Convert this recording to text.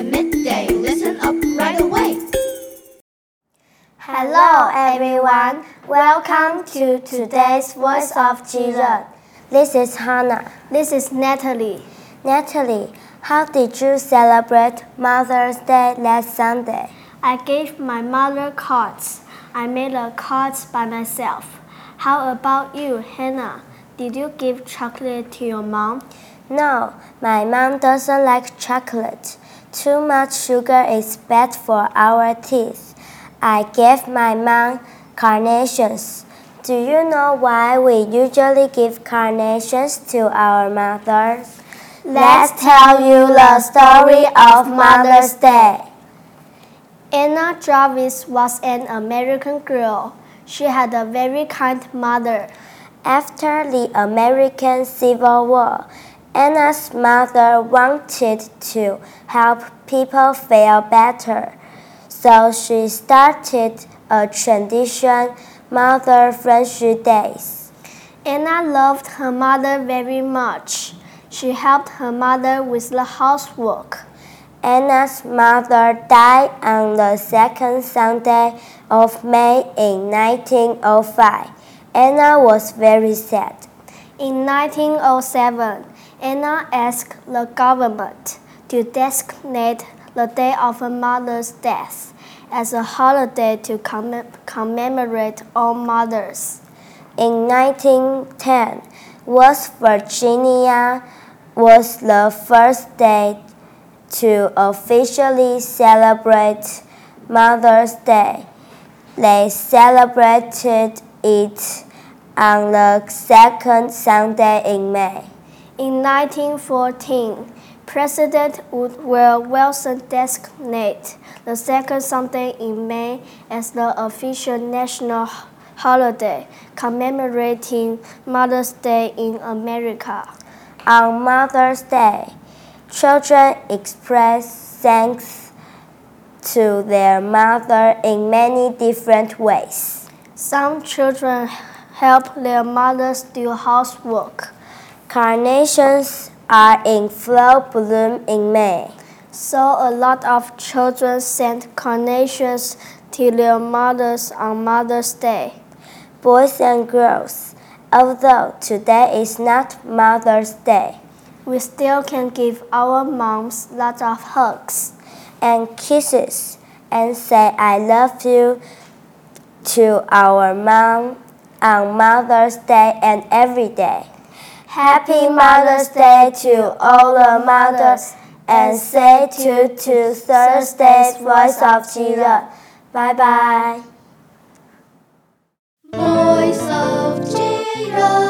at midday. Listen up right away. Hello, everyone. Welcome to today's Voice of Jesus. This is Hannah. This is Natalie. Natalie, how did you celebrate Mother's Day last Sunday? I gave my mother cards. I made the cards by myself. How about you, Hannah? Did you give chocolate to your mom? No, my mom doesn't like chocolate. Too much sugar is bad for our teeth. I gave my mom carnations. Do you know why we usually give carnations to our mothers? Let's tell you the story of Mother's Day. Anna Jarvis was an American girl. She had a very kind mother. After the American Civil War, Anna's mother wanted to help people feel better. So she started a tradition, Mother Friendship Days. Anna loved her mother very much. She helped her mother with the housework. Anna's mother died on the second Sunday of May in 1905. Anna was very sad. In 1907, Anna asked the government to designate the day of her mother's death as a holiday to commemorate all mothers. In 1910, West Virginia was the first state to officially celebrate Mother's Day. They celebrated it on the second Sunday in May. In 1914, President Woodrow Wilson designated the second Sunday in May as the official national holiday commemorating Mother's Day in America. On Mother's Day, children express thanks to their mother in many different ways. Some children help their mothers do housework. Carnations are in full bloom in May. So a lot of children send carnations to their mothers on Mother's Day. Boys and girls, although today is not Mother's Day, we still can give our moms lots of hugs and kisses and say I love you to our mom on Mother's Day and every day. Happy Mother's Day to all the mothers, and say to to Thursday's Voice of Jesus. Bye bye. Voice of Jesus.